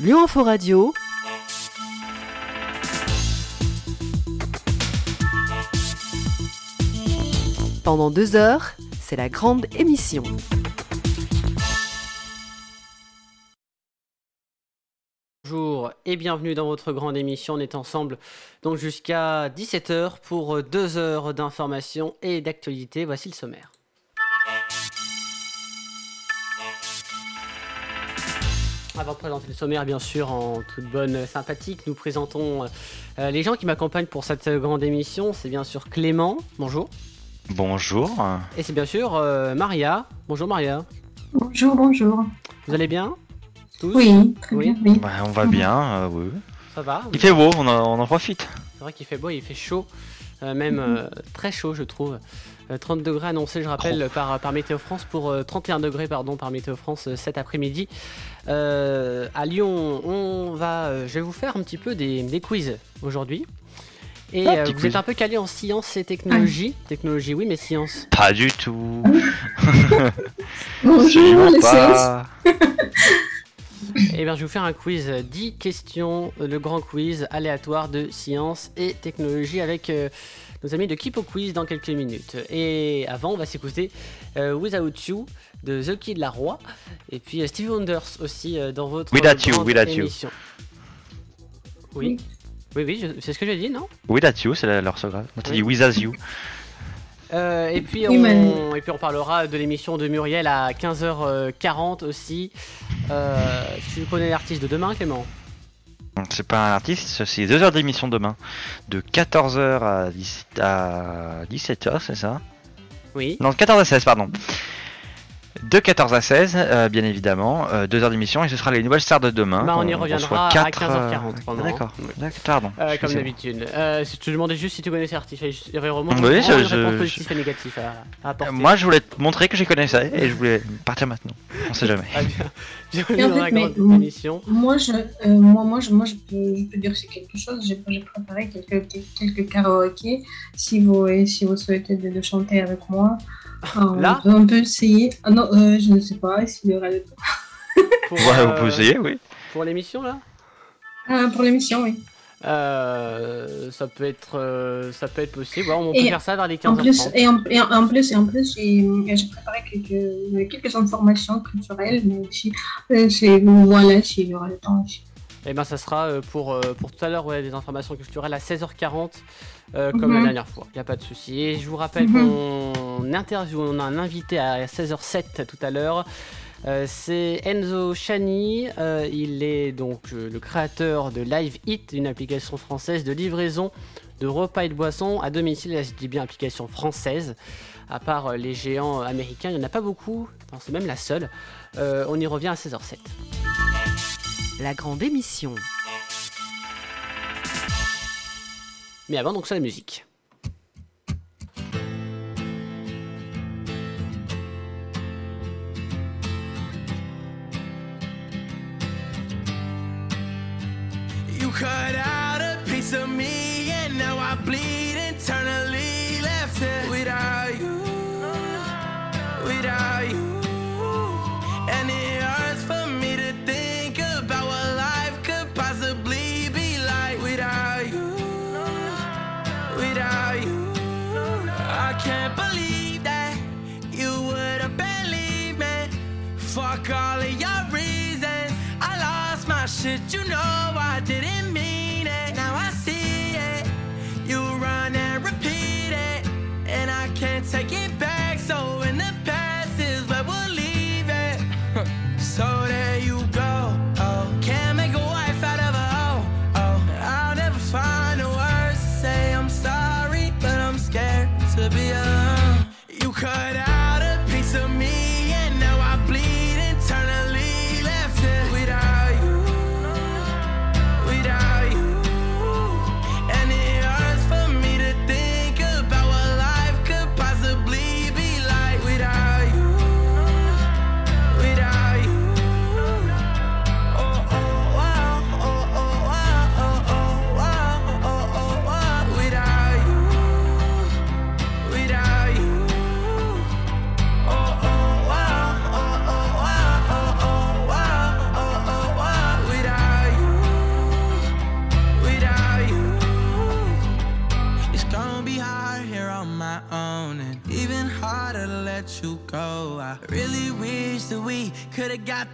Lyon Info Radio. Pendant deux heures, c'est la grande émission. Bonjour et bienvenue dans votre grande émission. On est ensemble donc jusqu'à 17h pour deux heures d'information et d'actualité. Voici le sommaire. Avant de présenter le sommaire, bien sûr, en toute bonne sympathique, nous présentons euh, les gens qui m'accompagnent pour cette grande émission. C'est bien sûr Clément, bonjour. Bonjour. Et c'est bien sûr euh, Maria. Bonjour Maria. Bonjour, bonjour. Vous allez bien? Tous? Oui, très Oui. bien, oui. Bah, on va bien, euh, oui. Ça va Il fait beau, on en, on en profite. C'est vrai qu'il fait beau, il fait chaud, euh, même euh, très chaud je trouve. Euh, 30 degrés annoncés, je rappelle, par, par Météo France pour euh, 31 degrés pardon par Météo France euh, cet après-midi. Euh, à Lyon, on va, euh, je vais vous faire un petit peu des, des quiz aujourd'hui. Et Ah, euh, vous quiz. êtes un peu calé en sciences et technologie. Technologie, oui, mais sciences. Pas du tout. Bonjour, les séances. pas. Eh bien, je vais vous faire un quiz. 10 questions, euh, le grand quiz aléatoire de sciences et technologie avec euh, nos amis de Kipo Quiz dans quelques minutes. Et avant, on va s'écouter euh, Without You de The Kid Laroi et puis euh, Stevie Wonders aussi euh, dans votre Without You, Without You. émission. Oui. Oui, oui, je- c'est ce que j'ai dit, non? Oui, là-dessus, c'est la- l'orthographe. Moi, t'as Oui. dit with as you. Euh, et, puis on, et puis on parlera de l'émission de Muriel à 15h40 aussi. Euh, tu connais l'artiste de demain, Clément? C'est pas un artiste, c'est deux heures d'émission demain. De 14h à, 10 à 17h, c'est ça? Oui. Non, de 14 à 16, pardon. De 14 à 16, euh, bien évidemment. euh, deux heures d'émission et ce sera les nouvelles stars de demain. Bah, on y reviendra à quatre, 15h40 euh. D'accord, pardon. Euh, comme d'habitude. Euh, si- je te demandais juste si tu connaissais vraiment Oui, je- je- je- et négative à, à apporter. Euh, Moi, je voulais te montrer que j'y connaissais et je voulais partir maintenant. On sait jamais. Ah, bien. Dans fait, la mais- grande émission. Moi, je, euh, moi, moi, je, moi, je peux, je peux dire c'est quelque chose. J'ai préparé quelques, quelques karaokés. Si vous, euh, si vous souhaitez de, de chanter avec moi, euh, Là on, peut, essayer. Ah non, euh, je ne sais pas s'il y aura le temps. Pour, Ouais, euh, on peut essayer, oui. Pour l'émission, là Ah, pour l'émission, oui. Euh, ça peut être euh, ça peut être possible. Ouais, on peut Et faire ça vers les En 15h30. plus, et en, et en- en plus, et en plus, j'ai j'ai préparé quelques, quelques informations culturelles, mais aussi, euh, c'est voilà, s'il y aura le temps aussi. Et ben ça sera euh, pour, euh, pour tout à l'heure ouais, des informations culturelles à 16h40 euh, comme la Mhm. dernière fois. Il n'y a pas de souci. Et je vous rappelle Mhm. qu'on interview, on a un invité à 16h07 tout à l'heure. Euh, c'est Enzo Chani, Euh, il est donc euh, le créateur de Live Eat, une application française de livraison de repas et de boissons à domicile. Là, je dis bien application française. À part euh, les géants américains, il n'y en a pas beaucoup. C'est même la seule. Euh, on y revient à 16h07. La grande émission. Mais avant, donc, c'est la musique. You cut out a piece of me, and now I bleed you know I didn't mean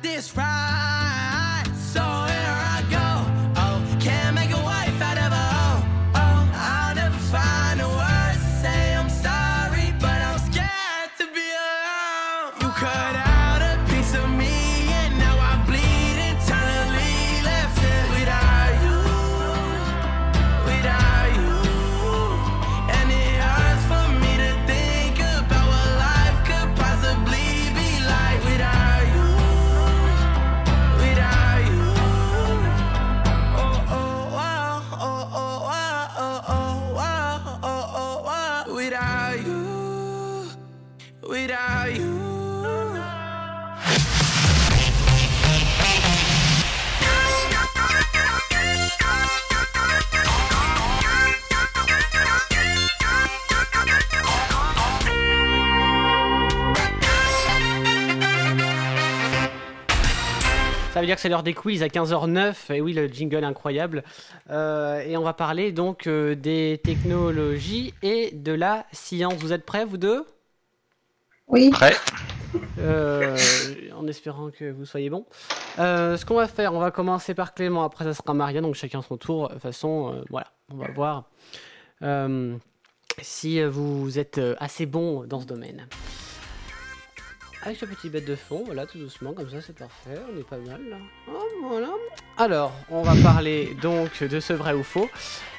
this ride. Dire que c'est l'heure des quiz à 15h09. Et oui, le jingle incroyable. Euh, et on va parler donc euh, des technologies et de la science. Vous êtes prêts, vous deux? Oui. Prêt Euh, En espérant que vous soyez bons. Euh, ce qu'on va faire, on va commencer par Clément. Après, ça sera Maria. Donc chacun son tour. De toute façon, euh, voilà, on va voir euh, si vous êtes assez bon dans ce domaine. Avec ce petit bête de fond, voilà, tout doucement, comme ça, c'est parfait, on est pas mal là. Oh, voilà. Alors, on va parler donc de ce vrai ou faux.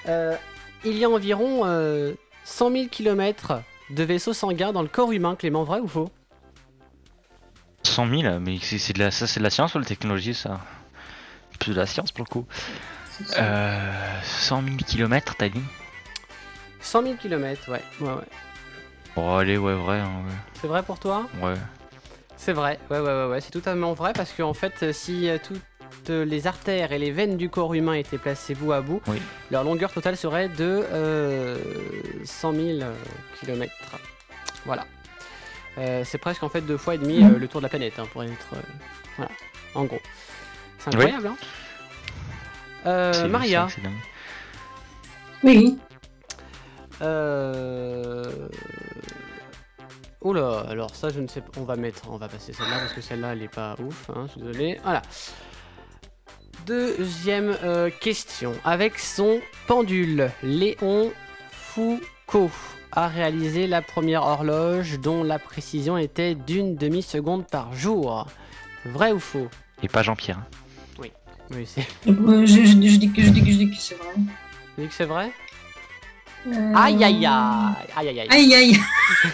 Euh, il y a environ euh, 100 000 km de vaisseaux sanguins dans le corps humain, Clément, vrai ou faux? 100 000, mais c'est c'est de la, ça c'est de la science ou de la technologie ça? Plus de la science pour le coup. Euh, 100 000 km t'as dit? 100 000 km, ouais, ouais, ouais. Bon allez ouais vrai, hein, C'est vrai pour toi? Ouais. C'est vrai, ouais, ouais, ouais, ouais, c'est totalement vrai parce qu'en fait, euh, si euh, toutes les artères et les veines du corps humain étaient placées bout à bout, Oui. leur longueur totale serait de euh, 100 000 km. Voilà. Euh, c'est presque en fait deux fois et demi euh, le tour de la planète, hein, pour être. euh, voilà, en gros. C'est Oui. incroyable, hein Euh, Maria. Oui. Euh... Oula, alors ça je ne sais pas, on va mettre, on va passer celle-là parce que celle-là elle est pas ouf, hein, je suis désolé. Voilà. Deuxième euh, question. Avec son pendule, Léon Foucault a réalisé la première horloge dont la précision était d'une demi-seconde par jour. Vrai ou faux? Et pas Jean-Pierre. hein. Oui, c'est. Euh, Je, je, je dis que je dis que je dis que c'est vrai. Vous dites que c'est vrai? Euh, Aïe aïe aïe Aïe aïe aïe Aïe.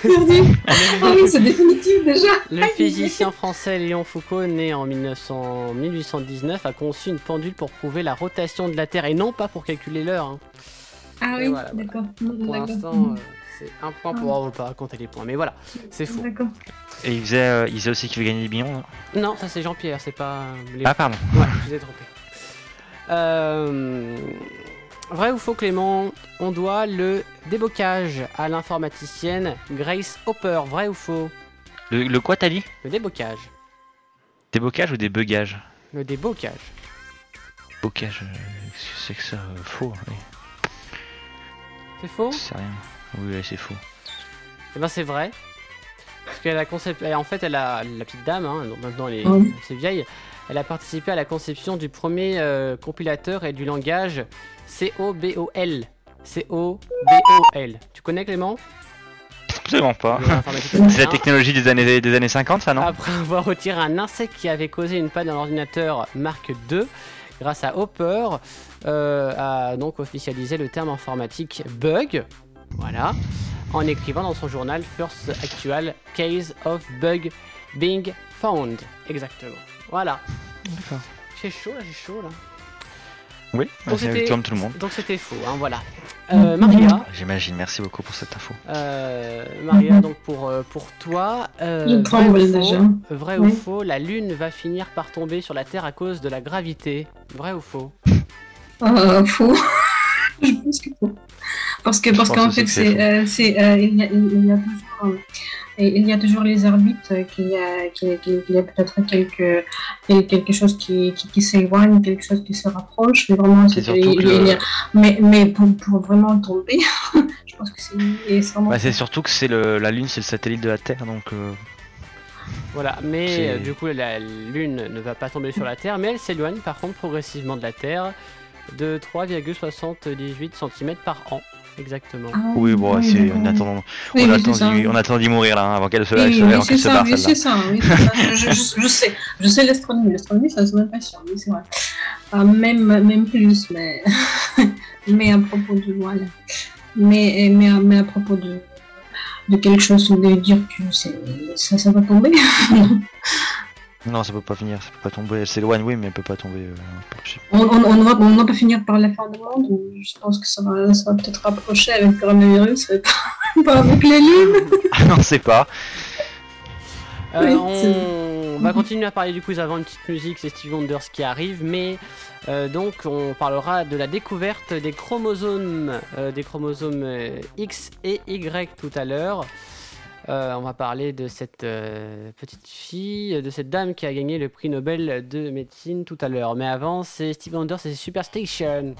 Ah oui, c'est définitif déjà. Le physicien français Léon Foucault, né en 1900 1819, a conçu une pendule pour prouver la rotation de la Terre et non pas pour calculer l'heure. hein. Ah Et oui, voilà, voilà. d'accord. Pour D'accord. l'instant, euh, c'est un point pour va pas compter les points, mais voilà, c'est faux. D'accord. Et il faisait, euh, il faisait aussi qu'il veut gagner des millions. non? Non, ça c'est Jean-Pierre, c'est pas Léon. Ah pardon. Ouais, je vous ai trompé. Euh, Vrai ou faux, Clément On doit le débocage à l'informaticienne Grace Hopper. Vrai ou faux? Le, le quoi t'as dit? Le débocage. Des bocages ou des bugages Le débocage. Bocage, euh, c'est que ça euh, Faux. oui. C'est faux? C'est rien. Oui, c'est faux. Eh ben c'est vrai. Parce qu'elle a concept... en fait, elle a la petite dame, hein, donc maintenant elle est Oui. vieille. Elle a participé à la conception du premier euh, compilateur et du langage COBOL. C-O-B-O-L. Tu connais Clément? Absolument pas. C'est la technologie des années, des années 50, ça, non? Après avoir retiré un insecte qui avait causé une panne dans l'ordinateur Mark II, grâce à Hopper, euh, a donc officialisé le terme informatique bug. Voilà. En écrivant dans son journal First Actual Case of Bug Being Found. Exactement. Voilà. D'accord. J'ai chaud là, j'ai chaud là. Oui, Donc c'est c'était- comme tout le monde. Donc c'était faux, hein, voilà. Euh, Maria, J'imagine, merci beaucoup pour cette info. euh, Maria, donc pour, euh, pour toi, euh, Je vrai, tremble ou faux, déjà. vrai ou faux, la Lune va finir par tomber sur la Terre à cause de la gravité. Vrai ou faux? Euh, faux. Je pense que. Parce que parce qu'en fait c'est c'est euh, euh, il, y a, il y a toujours euh, et il y a toujours les arbitres qu'il y a qu'il qu'il- qu'il y a peut-être quelque quel- quelque chose qui, qui, qui s'éloigne quelque chose qui se rapproche mais vraiment C'est il- que il y a- le- mais mais pour, pour vraiment tomber je pense que c'est vraiment Bah, c'est surtout que c'est le... la Lune, c'est le satellite de la Terre, donc euh, Voilà, mais euh, du coup la Lune ne va pas tomber sur la Terre, mais elle s'éloigne par contre progressivement de la Terre de 3,78 cm par an, exactement. Ah, Oui, bon, Oui, on, attend c'est ça. d'y- on attend d'y mourir là, hein, avant qu'elle se, Oui, se- avant c'est qu'elle se barre oui, c'est ça, oui, c'est ça. Je, je- je sais, je sais l'astronomie, l'astronomie, ça, ça me passionne, oui, c'est vrai. Ah, même, même plus, mais, mais à propos de, voilà. Mais, mais, à, mais à propos de, de quelque chose, de dire que c'est, ça, ça va tomber. Non, ça peut pas finir, ça peut pas tomber. Elle s'éloigne, oui, mais elle peut pas tomber. euh. On, on, on, va, on va pas finir par la fin du monde, je pense que ça va, ça va peut-être rapprocher avec le coronavirus, mais pas, pas avec les lunes. on sait pas. Euh, Oui, on va continuer à parler du quiz avant une petite musique, c'est Stevie Wonder qui arrive, mais euh, donc on parlera de la découverte des chromosomes, euh, des chromosomes X et Y tout à l'heure. Euh, on va parler de cette euh, petite fille, de cette dame qui a gagné le prix Nobel de médecine tout à l'heure. Mais avant, c'est Stevie Wonder, c'est Superstation.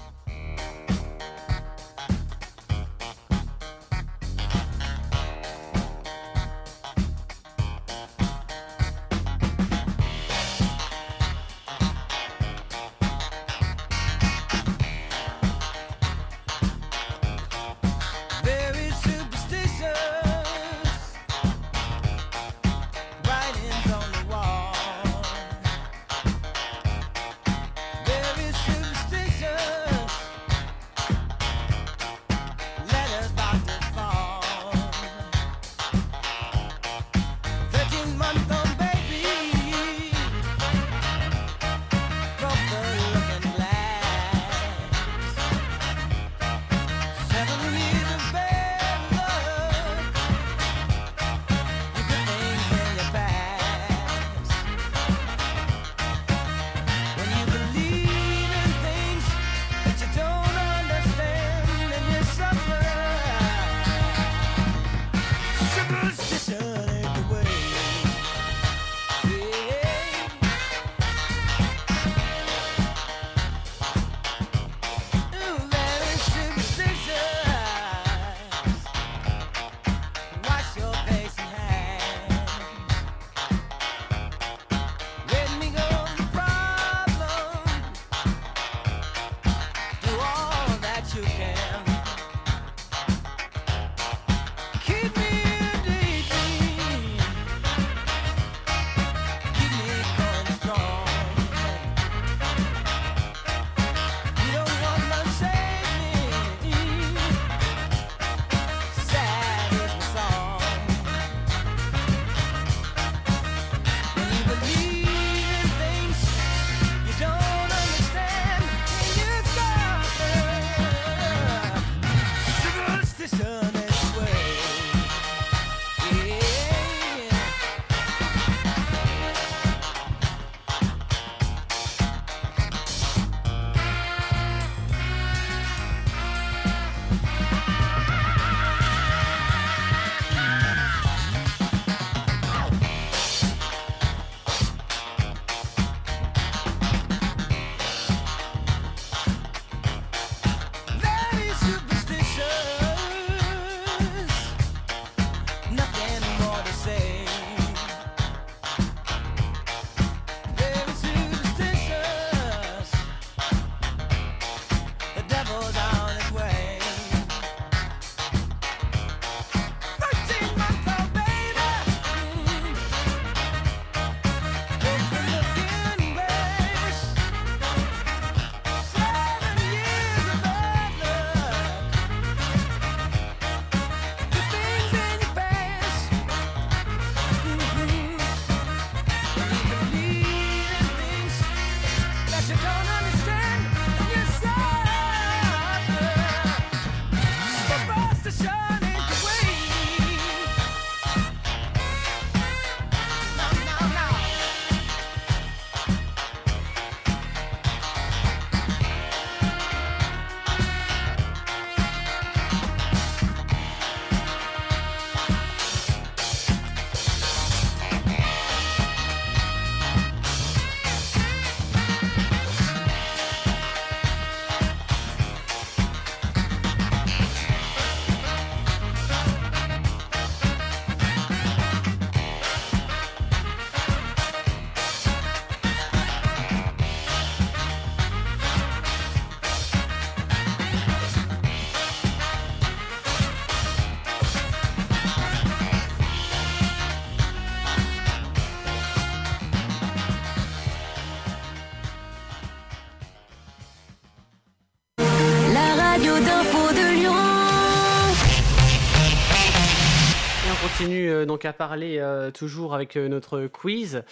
Continue euh, donc à parler euh, toujours avec euh, notre quiz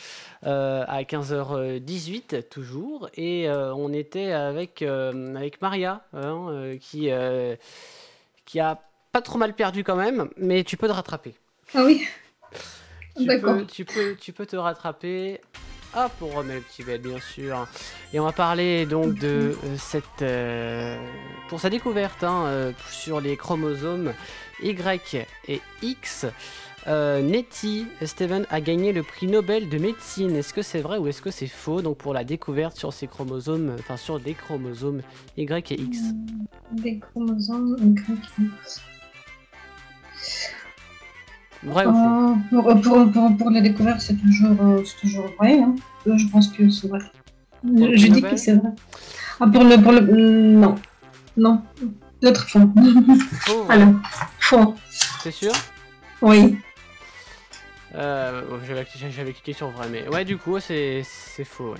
à 15h18 toujours et on était avec avec Maria hein, qui qui a pas trop mal perdu quand même, mais tu peux te rattraper. Ah oui, Tu peux, tu peux tu peux te rattraper. Hop, on remet le petit bête bien sûr. Et on va parler donc de euh, cette euh, pour sa découverte hein, euh, sur les chromosomes Y et X. Euh, Nettie Steven a gagné le prix Nobel de médecine. Est-ce que c'est vrai ou est-ce que c'est faux? Donc pour la découverte sur ces chromosomes, enfin sur des chromosomes Y et X. des chromosomes Y. Vrai ou faux? Euh, pour, pour, pour, pour la découverte, c'est toujours, euh, toujours vrai. Hein. Euh, Je pense que c'est vrai. Je, je dis que c'est vrai. Ah, pour le. Pour le mm, non. Non. L'autre fond. Faux. Alors, fond. c'est sûr? Oui. Euh, j'avais, cliqué sur vrai, mais ouais, du coup, c'est, c'est faux. ouais.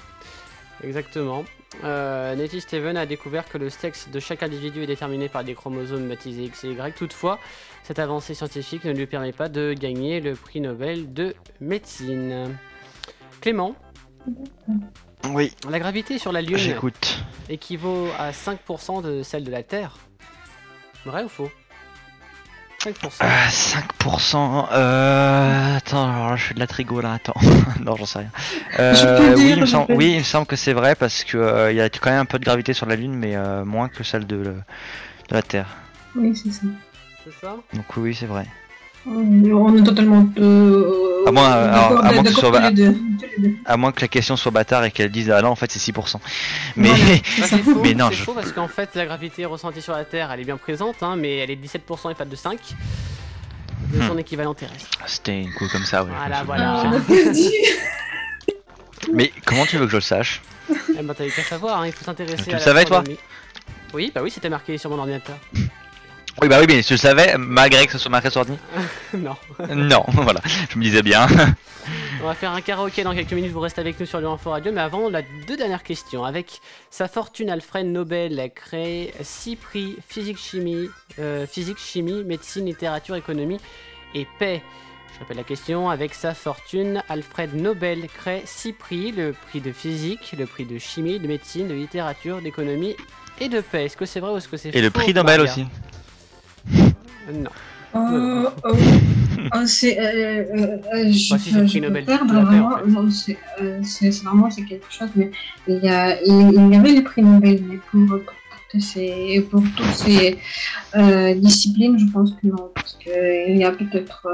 Exactement. Euh, Nettie Steven a découvert que le sexe de chaque individu est déterminé par des chromosomes baptisés X et Y. Toutefois, cette avancée scientifique ne lui permet pas de gagner le prix Nobel de médecine. Clément, Oui, la gravité sur la Lune équivaut à 5% de celle de la Terre. Vrai ou faux? 5%. Ah, 5%. Euh... Attends, alors là, je fais de la trigo là, attends. non, j'en sais rien. Euh, oui, dire, il me semble, peux. oui, il me semble que c'est vrai parce que euh, il y a quand même un peu de gravité sur la Lune, mais euh, moins que celle de, le- de la Terre. Oui, c'est ça. C'est ça? Donc oui, c'est vrai. On est totalement. Euh, À moins, d'accord- alors, à moins que soit-. À moins la question soit bâtard et qu'elle dise ah non, en fait c'est 6%. Mais Voilà. Ça. faux, Mais non, c'est je- faux parce qu'en fait la gravité ressentie sur la Terre elle est bien présente hein, mais elle est 17% et pas de 5 de son Hmm. équivalent terrestre. c'était une coup comme ça, ouais. Voilà, voilà. Mais comment tu veux que je le sache Eh ben t'avais qu'à savoir, hein, il faut s'intéresser Tu le savais, toi. Oui, bah oui, c'était marqué sur mon ordinateur. Oui, bah oui, mais je le savais, malgré que ce soit marqué sur ordi. non. Non, voilà, je me disais bien. On va faire un karaoké dans quelques minutes, vous restez avec nous sur le Info Radio, mais avant, on a deux dernières questions. Avec sa fortune, Alfred Nobel a créé six prix physique-chimie, euh, physique-chimie, médecine, littérature, économie et paix. Je répète la question. Avec sa fortune, Alfred Nobel crée six prix le prix de physique, le prix de chimie, de médecine, de littérature, d'économie et de paix. Est-ce que c'est vrai ou est-ce que c'est Et le faux, prix Nobel aussi. Euh, Non. Euh, euh, euh, c'est. Euh, euh, je Bah, si prix je peux Nobel perdre vraiment. en fait. non, c'est c'est- c'est vraiment c'est quelque chose, mais il y, a, il, il y avait les prix Nobel, mais pour, pour toutes ces, pour toutes ces disciplines, je pense que non, parce qu'il y a peut-être.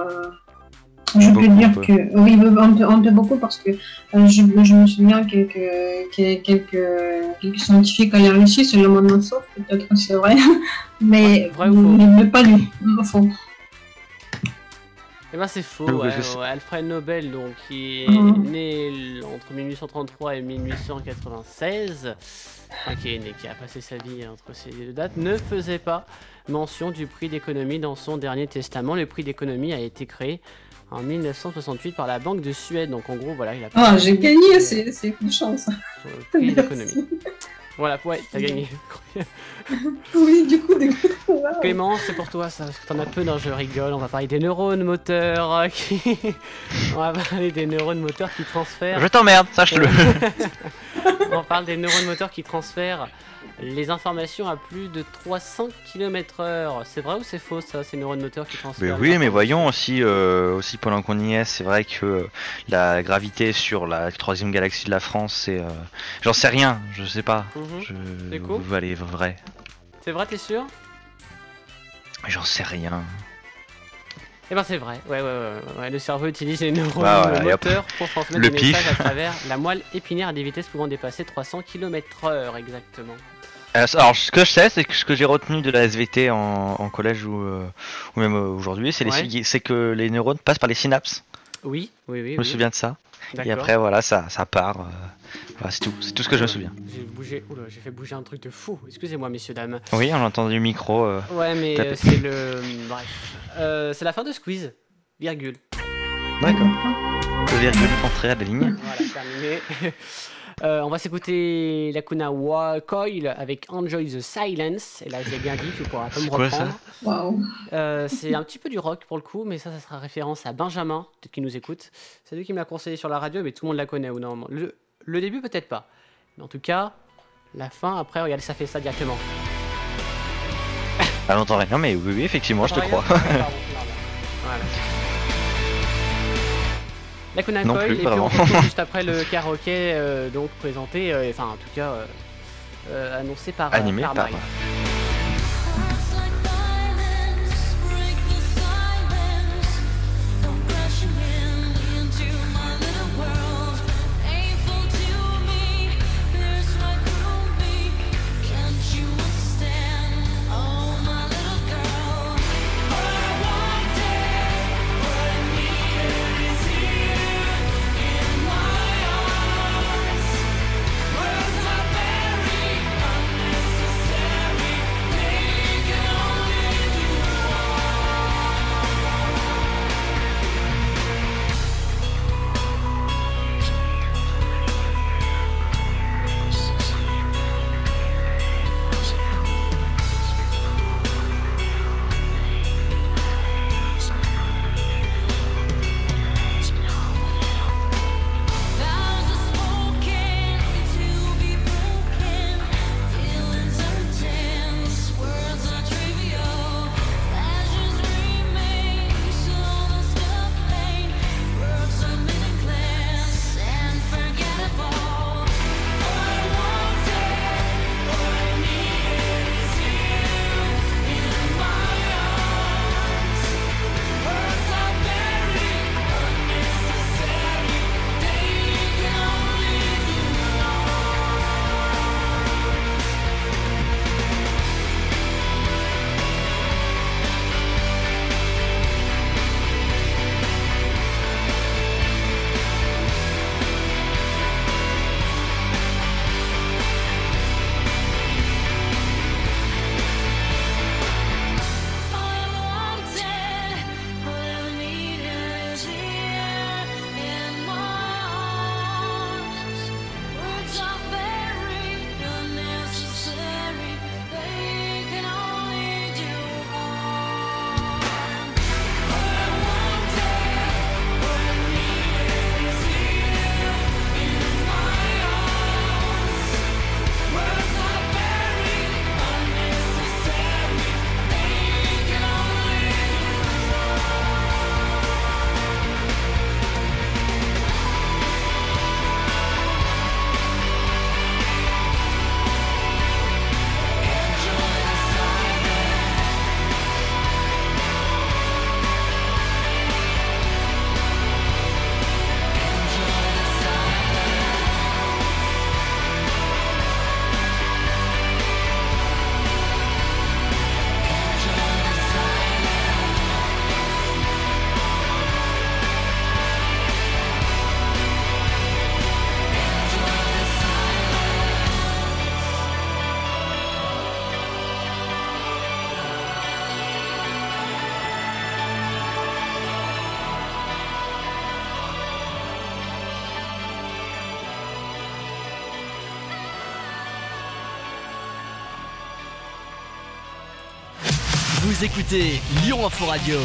Je peux dire peu. que oui, un peu, un peu beaucoup parce que euh, je, je me souviens quelques, que- quelques, quelques scientifiques allaient réussir, c'est le monde sauf, peut-être que c'est vrai, mais, Vrai mais, mais pas lui, faux. Eh ben c'est faux. Ouais, ouais. Alfred Nobel, donc, qui est Mhm. né entre 1833 et 1896, enfin, qui, est né, qui a passé sa vie entre ces deux dates, ne faisait pas mention du prix d'économie dans son dernier testament. Le prix d'économie a été créé en 1968 par la Banque de Suède. Donc en gros, voilà, il a Ah, j'ai gagné, c'est c'est une chance. sur le prix d'économie. Voilà, ouais, t'as gagné. Oui, du coup, coup. wow. Clément, c'est pour toi ça, parce que t'en as peu, non je rigole, on va parler des neurones moteurs euh, qui... On va parler des neurones moteurs qui transfèrent... Je t'emmerde, sache-le. on parle des neurones moteurs qui transfèrent les informations à plus de 300 km heure. C'est vrai ou c'est faux ça, ces neurones moteurs qui Mais transfèrent oui, mais voyons aussi, euh, aussi pendant qu'on y est, c'est vrai que euh, la gravité sur la troisième galaxie de la France, c'est, euh, j'en sais rien, je sais pas. Mhm. Je, C'est cool. vous allez vrai, C'est vrai, t'es sûr? J'en sais rien. Eh ben c'est vrai, ouais, ouais, ouais, ouais, le cerveau utilise les neurones Bah, pour transmettre Le des messages à travers la moelle épinière à des vitesses pouvant dépasser 300 km heure exactement. Euh, Alors, ce que je sais, c'est que ce que j'ai retenu de la SVT en, en collège ou, euh, ou même aujourd'hui, c'est Ouais. que les neurones passent par les synapses. Oui, oui, oui. Je me oui. souviens de ça. Et après, voilà, ça, ça part. euh, voilà, c'est tout. C'est tout ce que je me souviens. J'ai bougé, oula, j'ai fait bouger un truc de fou. Excusez-moi, messieurs, dames. Oui, on a entendu le micro. euh, Ouais, mais c'est le. Bref. C'est la fin de Squeeze. Virgule. D'accord. Le virgule entrée à la ligne. Voilà, terminé. Euh, on va s'écouter Lacuna Wa Coil avec Enjoy the Silence. Et là, je l'ai bien dit, tu pourras pas me reprendre. Euh, c'est un petit peu du rock pour le coup, mais ça, ça sera référence à Benjamin, peut-être qui nous écoute. C'est lui qui me l'a conseillé sur la radio, mais tout le monde la connaît ou non. Le, le début, peut-être pas. Mais en tout cas, la fin, après, regarde, ça fait ça directement. Ah, j'entends rien, mais oui, oui, effectivement, je te crois. pardon, pardon. Voilà. La Conan Non Coil, plus, et puis pardon. on retrouve juste après le karaoké, euh, donc présenté, euh, enfin en tout cas euh, annoncé par, Animé par par- Marie. Vous écoutez Lyon Info Radio.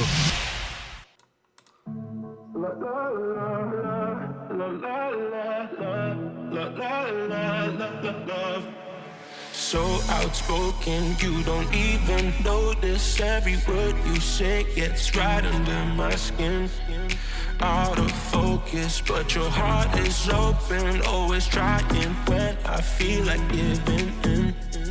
So outspoken, you don't even notice every word you say gets right under my skin. Out of focus, but your heart is open. Always trying when I feel like giving in.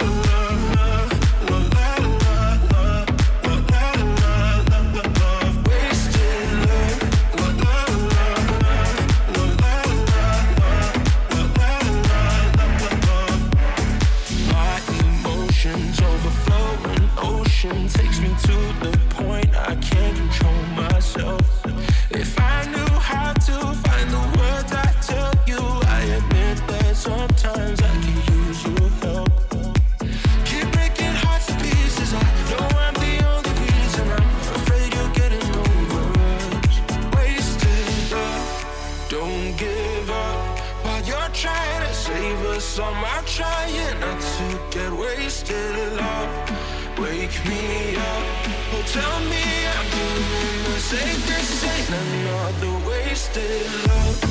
some are trying not to get wasted. Love, wake me up. Oh, tell me I'm doing the safest. Ain't another wasted love.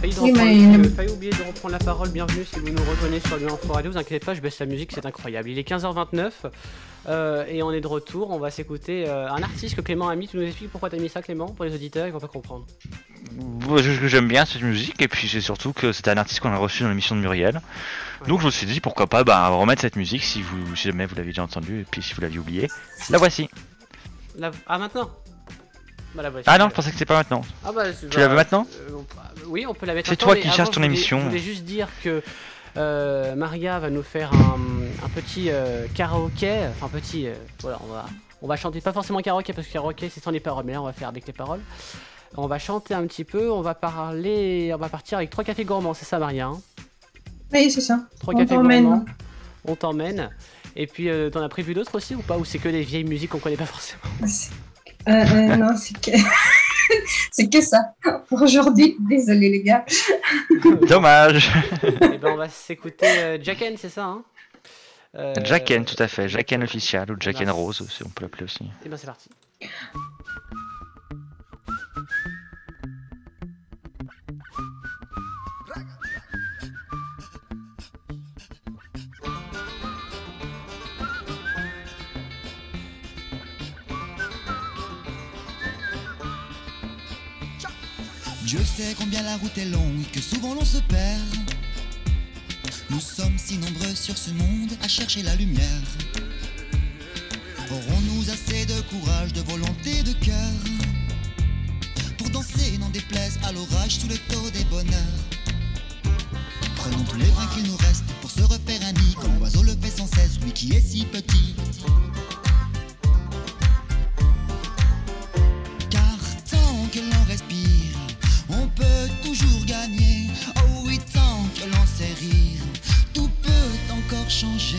Failli, de Oui, reprendre- mais- euh, failli oublier de reprendre la parole. Bienvenue si vous nous rejoignez sur Lyon Info Radio. Vous inquiétez pas, je baisse la musique, c'est incroyable. Il est 15h29 euh, et on est de retour. On va s'écouter euh, un artiste que Clément a mis. Tu nous expliques pourquoi t'as mis ça, Clément Pour les auditeurs, ils vont pas comprendre. J'aime bien cette musique et puis c'est surtout que c'était un artiste qu'on a reçu dans l'émission de Muriel. Donc je me suis dit pourquoi pas bah, remettre cette musique si, vous, si jamais vous l'avez déjà entendue et puis si vous l'aviez oublié. La voici. La- Ah, maintenant? Bah. Ah non, je pensais que c'était pas maintenant. Ah bah, c'est- Tu la veux bah, maintenant euh, on- Oui, on peut la mettre C'est toi qui cherches ton voulais- émission. Je voulais juste dire que euh, Maria va nous faire un, un petit euh, karaoké. Enfin, petit. euh, voilà, on va, on va chanter pas forcément karaoké parce que karaoké c'est sans les paroles, mais là on va faire avec les paroles. On va chanter un petit peu, on va parler, on va partir avec trois cafés gourmands, c'est ça Maria hein? Oui, c'est ça. Trois On cafés gourmands. On t'emmène. Et puis euh, t'en as prévu d'autres aussi ou pas? Ou c'est que des vieilles musiques qu'on connaît pas forcément? C'est- Euh, euh, non, c'est que... c'est que ça. Pour aujourd'hui, désolé les gars. Dommage. Et ben on va s'écouter euh, Jacken, c'est ça hein? Euh, Jacken, tout à fait. Jacken official ou Jacken. Rose, aussi, on peut l'appeler aussi. Et ben c'est parti. Combien la route est longue, que souvent l'on se perd. Nous sommes si nombreux sur ce monde à chercher la lumière. Aurons-nous assez de courage, de volonté, de cœur pour danser, n'en déplaise à l'orage sous le taux des bonheurs? Prenons tous les brins qu'il nous reste pour se refaire un nid, comme l'oiseau le fait sans cesse, lui qui est si petit. Toujours gagner. Oh oui, tant que l'on sait rire, tout peut encore changer.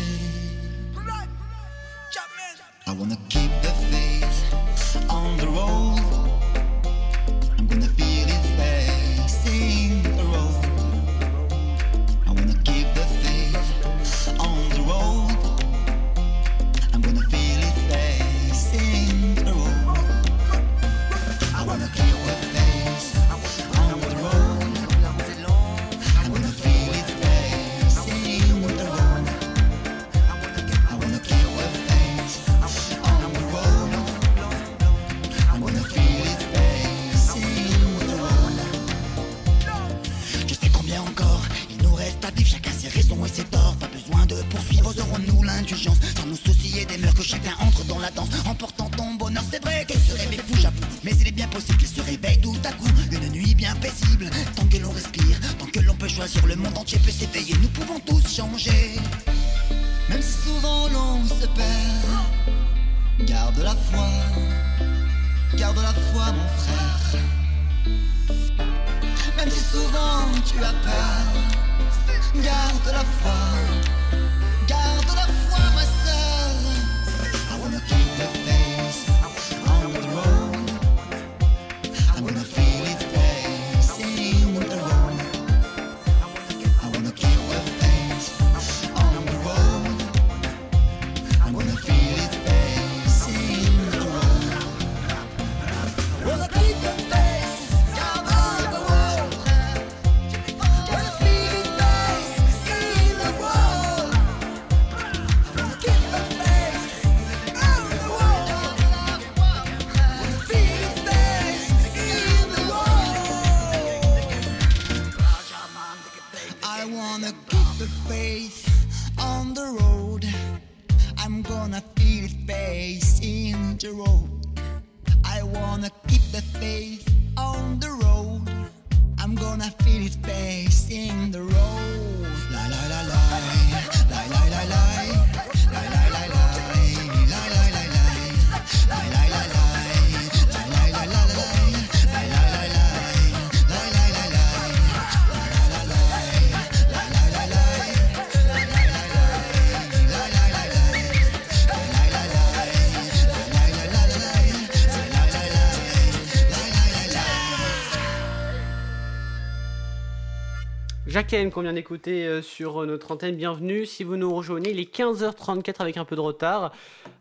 Qu'on vient d'écouter euh, sur notre antenne, bienvenue. Si vous nous rejoignez, il est 15h34 avec un peu de retard.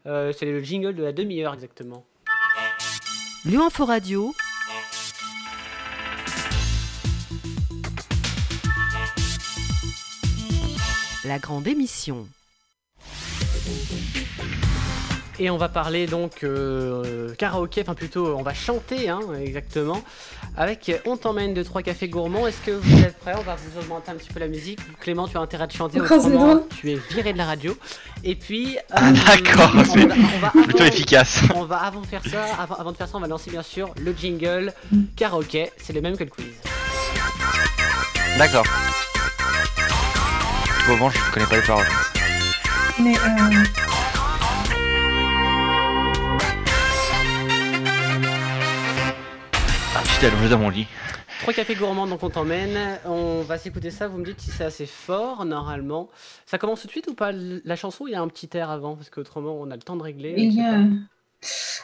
Euh, C'est le jingle de la demi-heure exactement. Lyon Info Radio, la grande émission. Et on va parler donc euh, karaoké, enfin plutôt on va chanter hein, exactement, avec On t'emmène de trois cafés gourmands. Est-ce que vous êtes prêts? On va vous augmenter un petit peu la musique. Clément, tu as intérêt de chanter, autrement tu es viré de la radio. Et puis... euh, Ah, d'accord, on c'est va- on va plutôt avant- efficace. On va avant de faire ça, avant, avant de faire ça, on va lancer bien sûr le jingle karaoké. C'est le même que le quiz. D'accord. Au moment, je connais pas les paroles. Mais euh, J'étais allongé dans mon lit. Trois cafés gourmands donc on t'emmène. On va s'écouter ça. Vous me dites si c'est assez fort normalement. Ça commence tout de suite ou pas? La chanson, il y a un petit air avant parce qu'autrement on a le temps de régler. il, y a,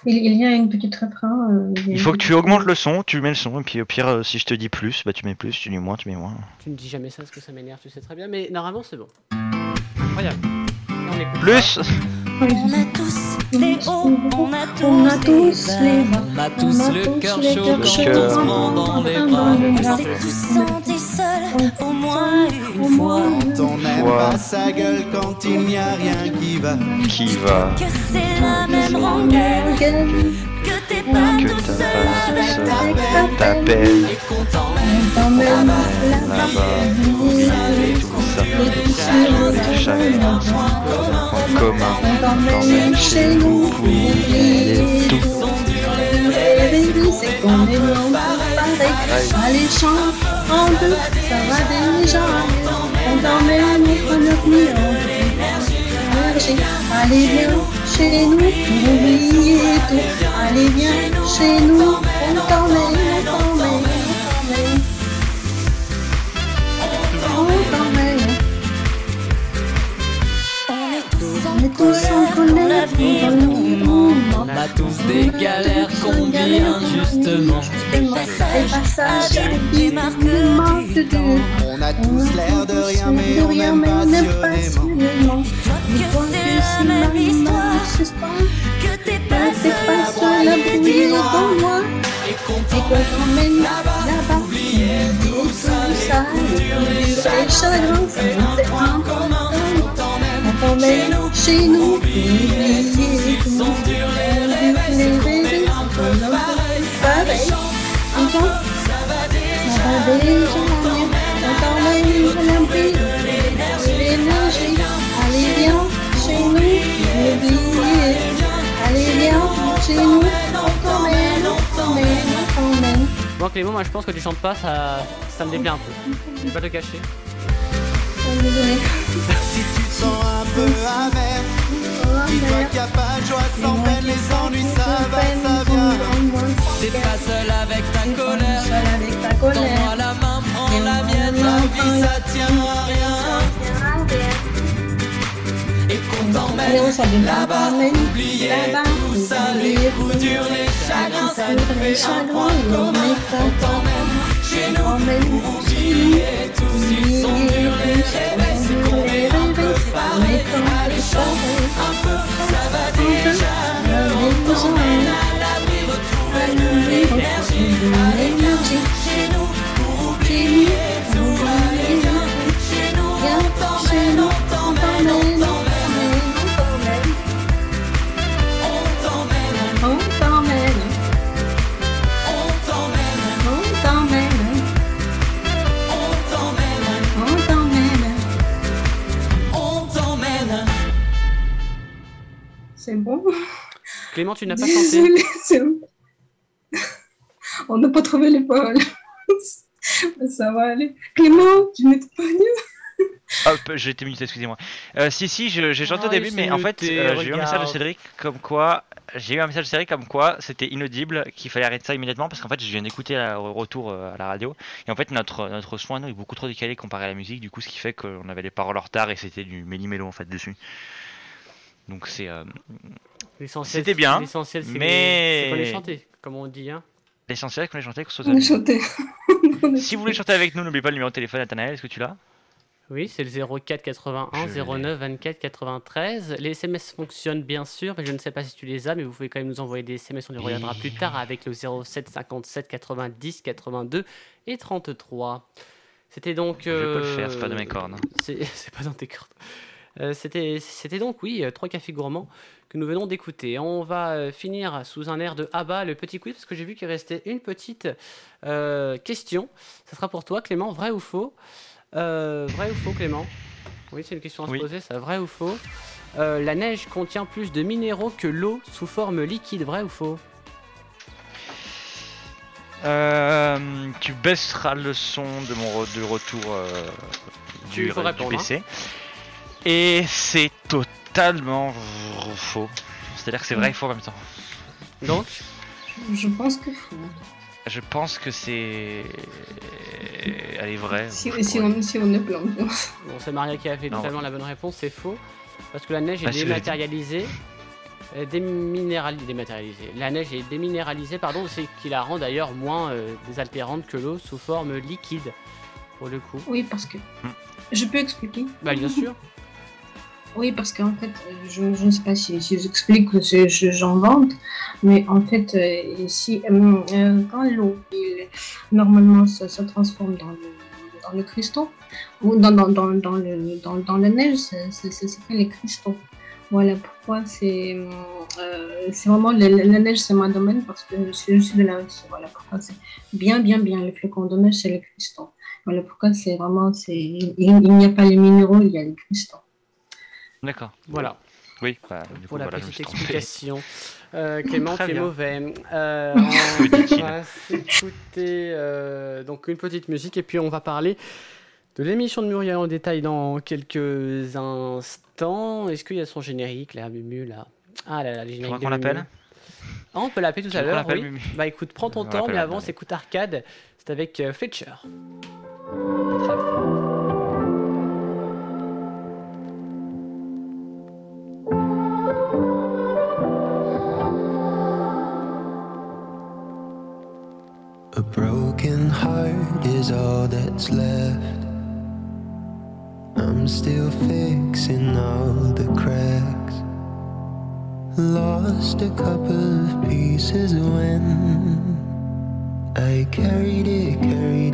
il, il y a une petite refrain. euh, Il faut que tu augmentes le son, tu mets le son, et puis au pire, euh, si je te dis plus, bah tu mets plus, tu dis moins, tu mets moins. Tu me dis jamais ça parce que ça m'énerve, tu sais très bien. Mais normalement c'est bon. Incroyable. On écoute. Plus. On a tous les hauts, on a tous, On a tous les bas. On a tous le cœur chaud quand on dans les bras. On s'est tous sentis seuls, au moins Au une fois. moins Quand on n'aime Ouais. pas sa gueule, quand il n'y a rien qui va. qui va. Que c'est la même rengaine, que t'es pas que tout seul pas avec seul ta peine. Et qu'on t'emmène là-bas, oublier tout oublier chaque point commun, On t'emmène chez nous en deux. On viens chez nous pour oublier tout. Allez, viens chez nous, on t'emmène, on t'emmène. Cette colère qu'on l'avenir nous montre. On a tous des galères, combien injustement. Des passages des marqueurs du temps. On a tous l'air de rien, mais on aime passionnément. Je crois que c'est la même histoire. Que t'es pas seul à brûler dans moi. Et qu'on t'emmène là-bas. Oubliez tout ça, les coups durs, les chagrins. C'est un commun t'emmène chez nous. Oublier tout Les bébés On pareil. On chante Ça va déjà. Aller On t'emmène l'empire L'énergie. Allez viens. chez nous. Oublier Allez viens. chez nous. On t'emmène. On t'emmène On t'emmène. Bon Clément, moi je pense que tu chantes pas, ça, ça me déplaît un peu. Je vais pas te cacher. Si tu te sens un peu amer, dis-toi qu'il n'y a pas de joie sans peine, les ennuis ça va, ça vient. T'es pas seul avec ta colère. Tends-moi la main, prends la mienne. La vie ça tient à rien. Et qu'on t'emmène là-bas, oublier Là-bas, tout ça, les coups durs, les chagrins, ça te fait un point commun. On t'emmène chez nous, oublier tout ce qui sont durs, les rêves, c'est qu'on est un peu pareil. Allez, chante un peu, ça va déjà. On t'emmène à l'abri, retrouver l'énergie. Allez, chez bon Clément, tu n'as pas chanté. On n'a pas trouvé les paroles. Ça va aller. Clément, tu n'es pas venu Hop, j'ai été muté, excusez-moi. Euh, si, si, je- j'ai chanté Ah, au début, il mais en fait, euh, j'ai eu un message de. Cédric comme quoi. J'ai eu un message de Cédric comme quoi c'était inaudible, qu'il fallait arrêter ça immédiatement parce qu'en fait, je viens d'écouter au retour euh, à la radio. Et en fait, notre, notre nous est beaucoup trop décalé comparé à la musique, du coup, ce qui fait qu'on avait les paroles en retard et c'était du méli-mélo en fait dessus. Donc c'est. euh, L'essentiel, C'était bien, L'essentiel, c'est mais- c'est qu'on ait chanté, comme on dit. Hein. L'essentiel qu'on ait chanté, qu'on soit chanté. Si vous voulez chanter avec nous, n'oubliez pas le numéro de téléphone Nathanaël, est-ce que tu l'as? Oui, c'est le 04 81 Je 09 24 93. Les SMS fonctionnent bien sûr, mais je ne sais pas si tu les as, mais vous pouvez quand même nous envoyer des SMS, on y reviendra plus tard avec le 07 57 90 82 et 33. C'était donc. Je vais pas le faire, euh, c'est pas de mes cordes. hein. C'est c'est pas dans tes cordes. Euh, C'était c'était donc, oui, euh, trois cafés gourmands que nous venons d'écouter. On va euh, finir sous un air de Abba, le petit quiz, parce que j'ai vu qu'il restait une petite euh, question. Ça sera pour toi, Clément, vrai ou faux? Euh, Vrai ou faux, Clément? Oui, c'est une question à se poser, ça, vrai ou faux? La neige contient plus de minéraux que l'eau sous forme liquide, vrai ou faux? Euh, tu baisseras le son de mon re- de retour euh, du, du hein. Et c'est totalement faux. C'est-à-dire que c'est vrai et faux en même temps. Donc, Je pense que faux. Je pense que c'est. Elle est vraie. Si, on, si on est plein. bon, c'est Maria qui a fait Non, totalement la bonne réponse, c'est faux. Parce que la neige est Bah, dématérialisée. euh, déminérali- dématérialisée. La neige est déminéralisée, pardon, c'est qui la rend d'ailleurs moins euh, désaltérante que l'eau sous forme liquide, pour le coup. Oui, parce que. Hmm. Je peux expliquer Bah, bien sûr. Oui, parce qu'en fait, euh, je, ne sais pas si, si j'explique ou si je- j'en vante, mais en fait, ici, euh, euh, quand l'eau, normalement, ça se transforme dans le, dans le cristaux, ou dans, dans, dans, le, dans, dans la neige, ça, ça, ça les cristaux. Voilà pourquoi c'est euh, vraiment la, neige, c'est mon domaine, parce que je suis, de la Russie. Voilà pourquoi c'est bien, bien, bien. Les flocons de neige, c'est les cristaux. Voilà pourquoi c'est vraiment, il, il n'y a pas les minéraux, il y a les cristaux. D'accord. Voilà, Oui, bah, du pour coup, la voilà, petite explication. Euh, Clément, Très tu es bien. mauvais. Euh, on va s'écouter euh, donc une petite musique et puis on va parler de l'émission de Muriel en détail dans quelques instants. Est-ce qu'il y a son générique là, Mumu là? Ah là là, le générique qu'on l'appelle? Ah, on peut l'appeler tout à l'heure, oui. Bah écoute, prends ton On temps, mais avant maintenant, c'est écoute Arcade. C'est avec euh, Fletcher. A broken heart is all that's left. I'm still fixing all the cracks. Lost a couple of pieces when I carried it, carried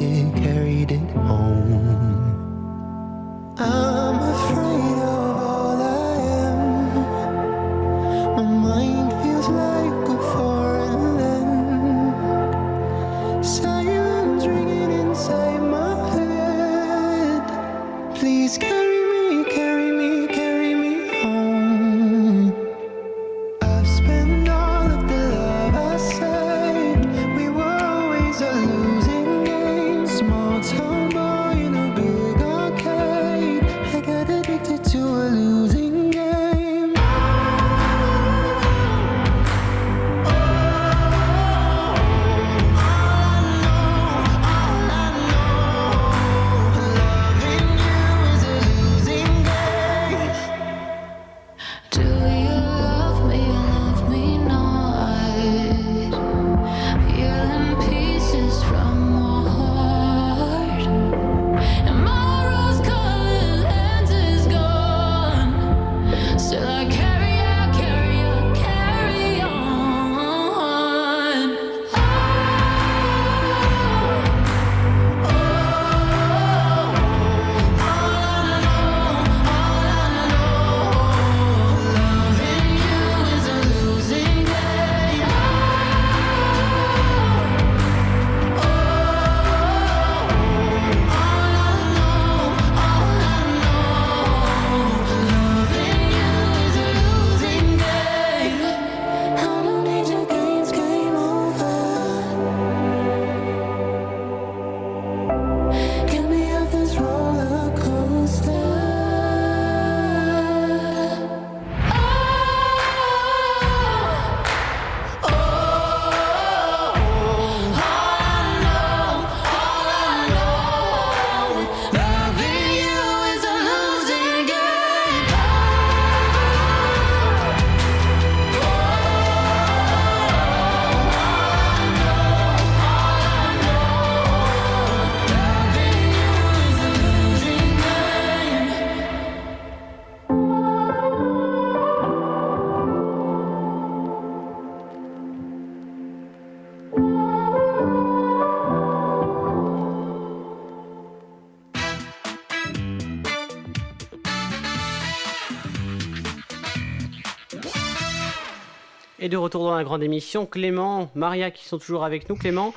de retour dans la grande émission, Clément, Maria qui sont toujours avec nous. Clément,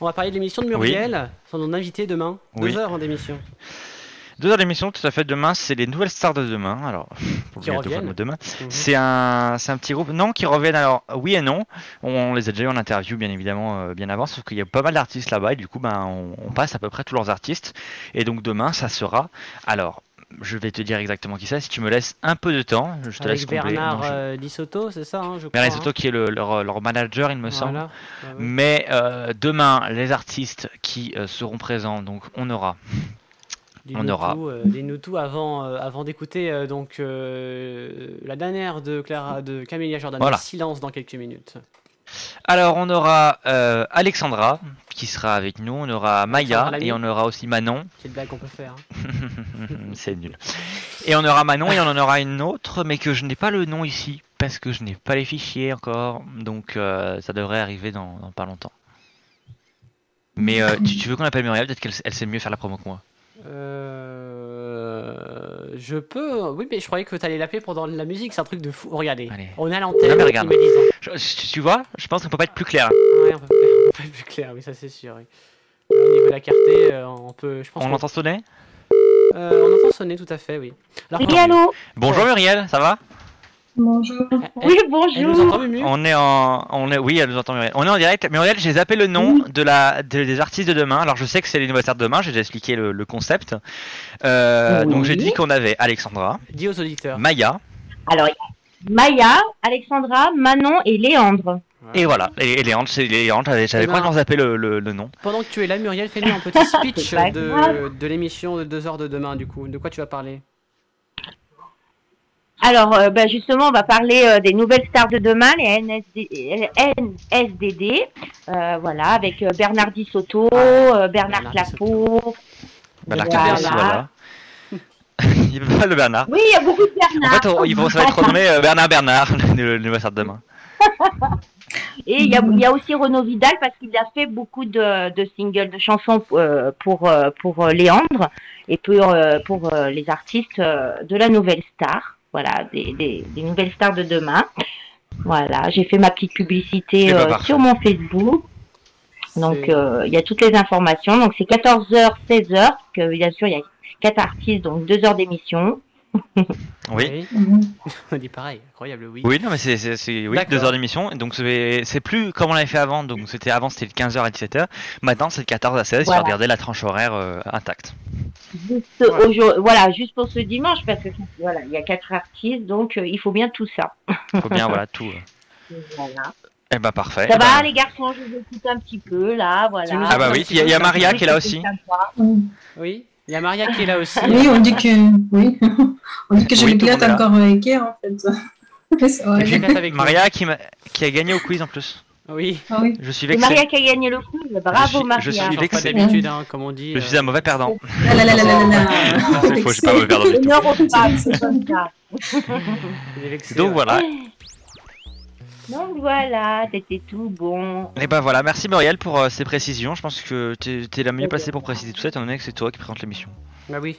on va parler de l'émission de Muriel, son invité demain. Oui. Deux heures en d'émission. Deux heures d'émission, tout à fait. Demain, c'est les nouvelles stars de demain. Alors, pour Qui le dire deux fois le reviennent. mot demain. Mhm. C'est un, c'est un petit groupe. Non, qui reviennent. Alors, oui et non. On les a déjà eu en interview, bien évidemment, euh, bien avant. Sauf qu'il y a pas mal d'artistes là-bas. Et du coup, ben, on, on passe à peu près tous leurs artistes. Et donc, demain, ça sera. Alors, je vais te dire exactement qui c'est. Si tu me laisses un peu de temps, je te laisse Avec combler. Bernard je- euh, c'est ça, hein, je. Bernard hein. Soto, qui est le- leur, leur manager, il me semble. Mais euh, demain, les artistes qui euh, seront présents, donc on aura. On aura. euh, dis-nous tout avant, avant d'écouter donc la dernière de Clara, de Camélia Jordan. Voilà. Silence dans quelques minutes. Alors on aura euh, Alexandra qui sera avec nous, on aura Maya et on aura aussi Manon. Quelle blague qu'on peut faire. hein. C'est nul. Et on aura Manon et on en aura une autre, mais que je n'ai pas le nom ici parce que je n'ai pas les fichiers encore, donc euh, ça devrait arriver dans, dans pas longtemps. Mais euh, tu, tu veux qu'on appelle Muriel? Peut-être qu'elle elle sait mieux faire la promo que moi. Euh, je peux. Oui, mais je croyais que tu allais l'appeler pendant la musique. C'est un truc de fou. Regardez, Allez. on est à Non, l'antenne. mais regarde. Je- tu, tu vois Je pense qu'on peut pas être plus clair. Ouais, on peut, on peut être plus clair. Oui, ça c'est sûr. oui. Au niveau de la clarté, euh, on peut. Je pense. On l'entend sonner? Euh, on entend sonner, tout à fait, oui. Alors, Oui, allô? Bonjour Muriel, ça va? Bonjour. elle- Oui, bonjour. On est en, on est, oui, elle nous entend Muriel. On est en direct. Muriel, j'ai zappé le nom de la, de- des artistes de demain. Alors je sais que c'est les nouvelles stars de demain. J'ai déjà expliqué le, le concept. Euh, Oui. Donc j'ai dit qu'on avait Alexandra, Dis aux auditeurs. Maya, Alors, il y a Maya, Alexandra, Manon et Léandre. et voilà. Et, et Léandre, c'est Léandre. J'avais, Eh ben- complètement zappé le, le, le nom. Pendant que tu es là, Muriel, fais-nous un petit speech de, de l'émission de 2 heures de demain, du coup. De quoi tu vas parler? Alors, euh, bah, justement, on va parler euh, des nouvelles stars de demain, les NSD, NSDD. Euh, voilà, avec euh, Bernard Di Soto, euh, Bernard Bernard Clapeau. Bernard Voilà. Campos, voilà. il veut pas le Bernard. Oui, il y a beaucoup de En Bernard. fait, on- ils vont, ça va être renommé euh, Bernard Bernard, le, le nouvelle star de demain. Et il y a, il y a aussi Renaud Vidal parce qu'il a fait beaucoup de, de singles, de chansons pour, pour euh, Léandre et pour, pour les artistes de la nouvelle star. Voilà, des, des, des nouvelles stars de demain. Voilà, j'ai fait ma petite publicité Eh ben, euh, sur mon Facebook. Donc, euh, il y a toutes les informations. Donc, c'est 14h, 16h. Que, bien sûr, il y a quatre artistes, donc deux heures d'émission. Oui. Mhm. On dit pareil, incroyable, oui. Oui, non, mais c'est, oui, deux heures d'émission. Donc c'est, c'est plus comme on l'avait fait avant. Donc c'était avant, c'était de 15h à 17h. Maintenant, c'est de 14 à 16. Voilà. Voilà. garder la tranche horaire euh, intacte. Juste, Voilà. aujourd- voilà, juste pour ce dimanche, parce que voilà, il y a quatre artistes, donc euh, il faut bien tout ça. Faut bien, voilà, tout. euh. Voilà. Eh ben parfait. Ça Eh va, ben, les garçons, je vous écoute un petit peu, là, voilà. Ah bah oui, il y a, il y a Maria qui est là aussi. Oui, il y a Maria qui est là aussi. Oui, on dit que. Oui. on dit que je Oui, encore avec hier, en fait. Maria qui, m'a- qui a gagné au quiz en plus. Oui, Ah oui. Je suis C'est vexé. Maria qui a gagné le quiz, bravo Je suis- Maria. je suis vexé. d'habitude, hein, comme on dit. Je euh, suis un mauvais perdant. Ah là là là là là là. C'est faux, je suis pas mauvais perdant du tout. C'est Donc voilà. Donc voilà, c'était tout bon. Et ben voilà, merci Muriel pour euh, ces précisions. Je pense que t'es, t'es la mieux placée pour préciser tout ça, étant donné que c'est toi qui présente l'émission. Bah oui.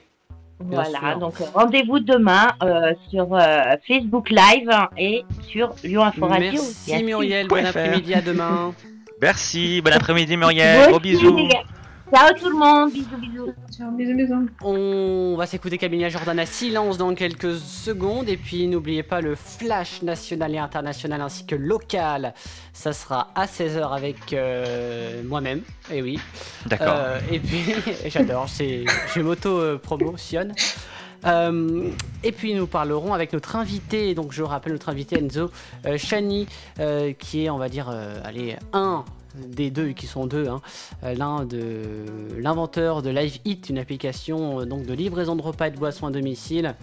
Bien Voilà, sûr. donc euh, rendez-vous demain euh, sur euh, Facebook Live et sur Lyon Info Radio. Merci. Muriel, bon après-midi, à demain. Merci, bon après-midi Muriel, gros bisous. Ciao tout le monde, bisous bisous. Ciao, bisous, bisous. On va s'écouter Camilla Jordan à silence dans quelques secondes. Et puis n'oubliez pas le flash national et international ainsi que local. Ça sera à 16h avec euh, moi-même. Et oui. D'accord. Euh, et puis, j'adore, c'est, je m'auto-promotionne. Euh, et puis nous parlerons avec notre invité, donc je rappelle notre invité Enzo euh, Chani, euh, qui est on va dire, euh, allez, un des deux, qui sont deux, hein, euh, l'un de l'inventeur de Live Eat, une application euh, donc de livraison de repas et de boissons à domicile,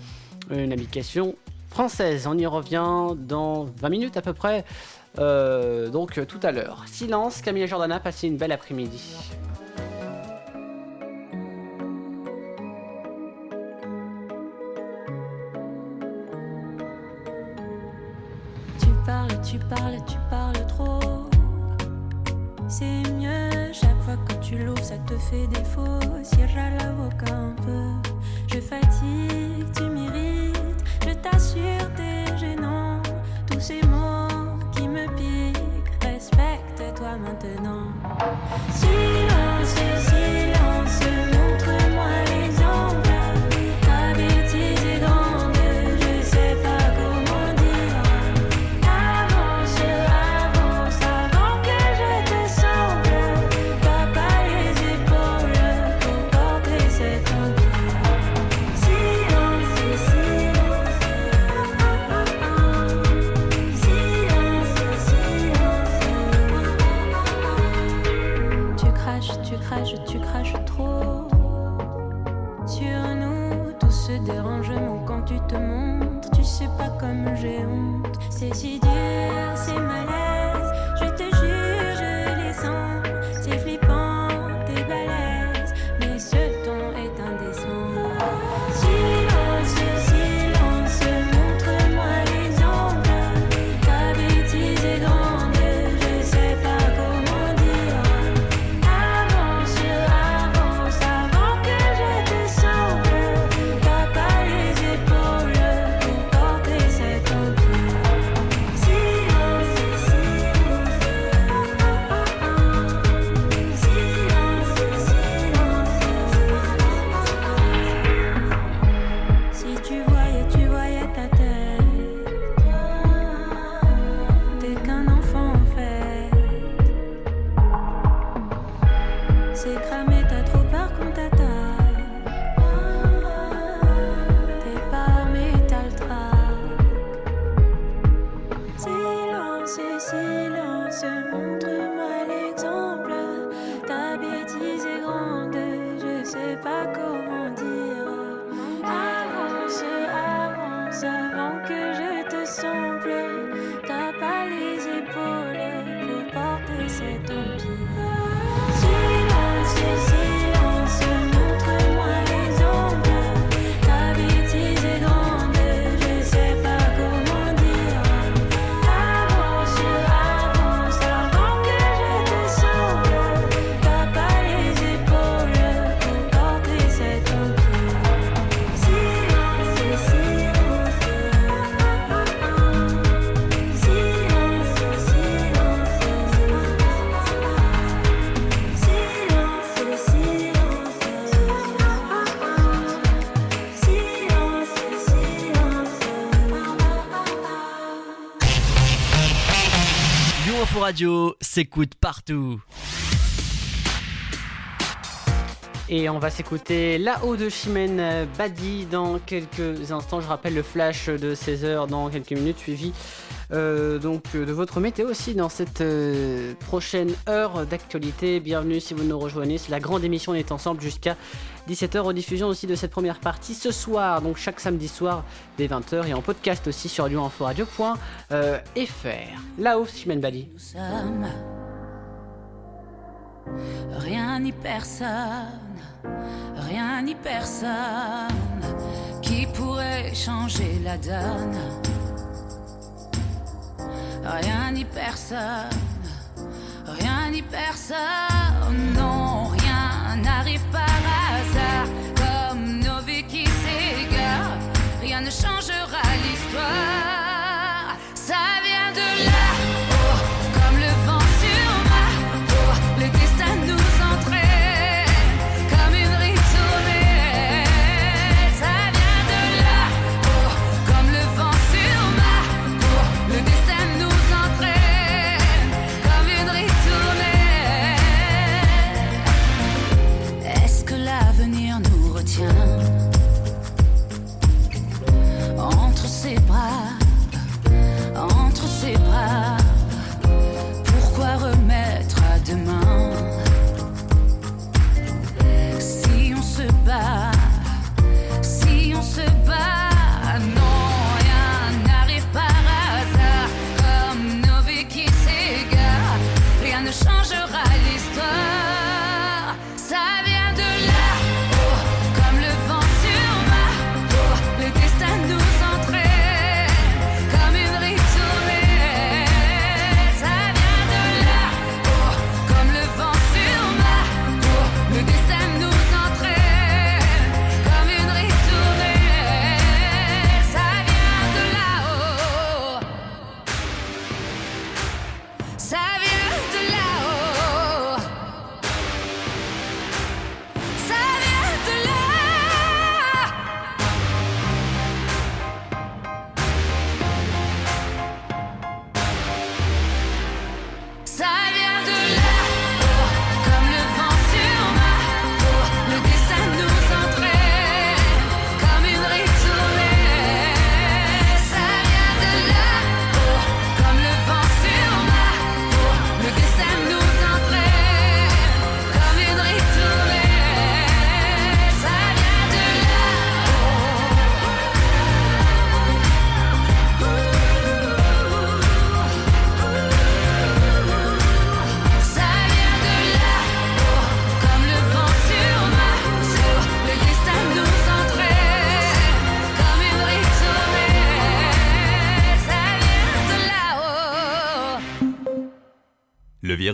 une application française. On y revient dans 20 minutes à peu près. Euh, donc tout à l'heure. Silence, Camille Jordana, passez une belle après-midi. Je te fait défaut, Cierra la boca un peu. Je fatigue, tu m'irrites, je t'assure, t'es gênant. Tous ces mots qui me piquent, respecte-toi maintenant. Silence, silence. S'écoute partout. Et on va s'écouter là-haut de Chimène euh, Badi dans quelques instants. Je rappelle le flash de 16h dans quelques minutes, suivi euh, donc euh, de votre météo aussi dans cette euh, prochaine heure d'actualité. Bienvenue si vous nous rejoignez. C'est la grande émission. On est ensemble jusqu'à 17h. Rediffusion aussi de cette première partie ce soir, donc chaque samedi soir dès 20h et en podcast aussi sur lyoninforadio.fr. Là-haut, Chimène Badi. nous sommes. Rien ni personne, rien ni personne qui pourrait changer la donne. Rien ni personne, rien ni personne, non, rien n'arrive par hasard. Comme nos vies qui s'égarent, rien ne changera l'histoire.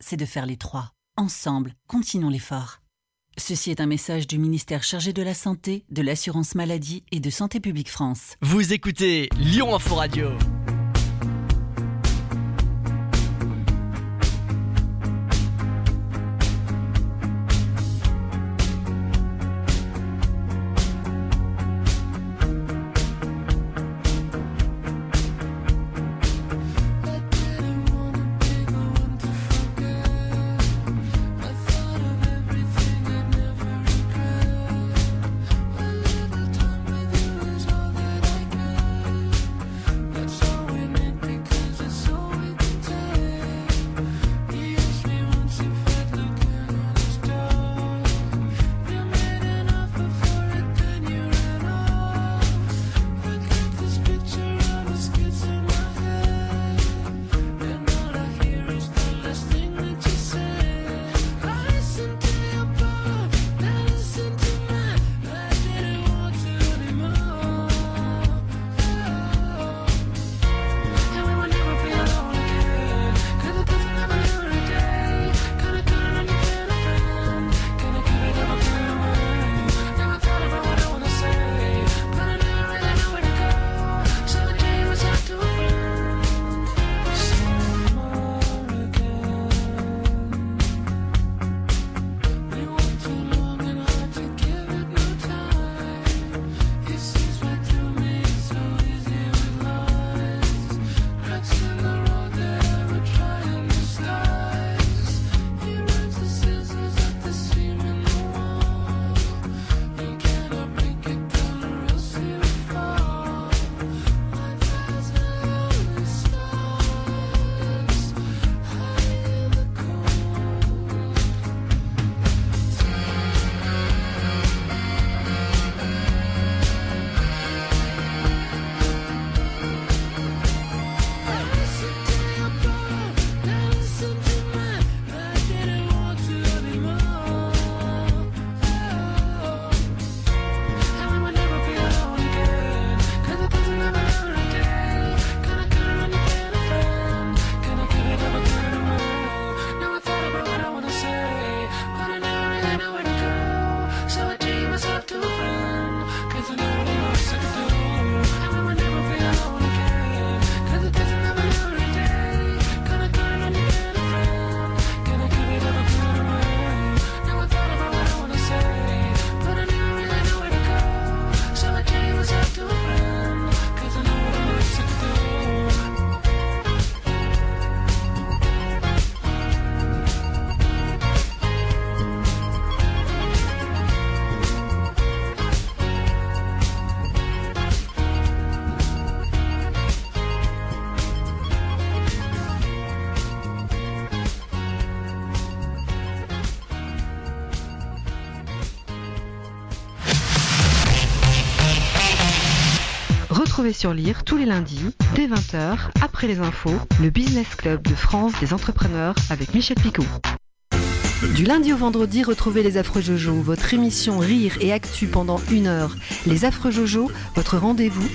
c'est de faire les trois. Ensemble, continuons l'effort. Ceci est un message du ministère chargé de la Santé, de l'Assurance Maladie et de Santé Publique France. Vous écoutez Lyon Info Radio. Sur Lire tous les lundis, dès 20h, après les infos, le Business Club de France des entrepreneurs avec Michel Picot. Du lundi au vendredi, retrouvez les Affreux Jojo, votre émission Rire et Actu pendant une heure. Les Affreux Jojo, votre rendez-vous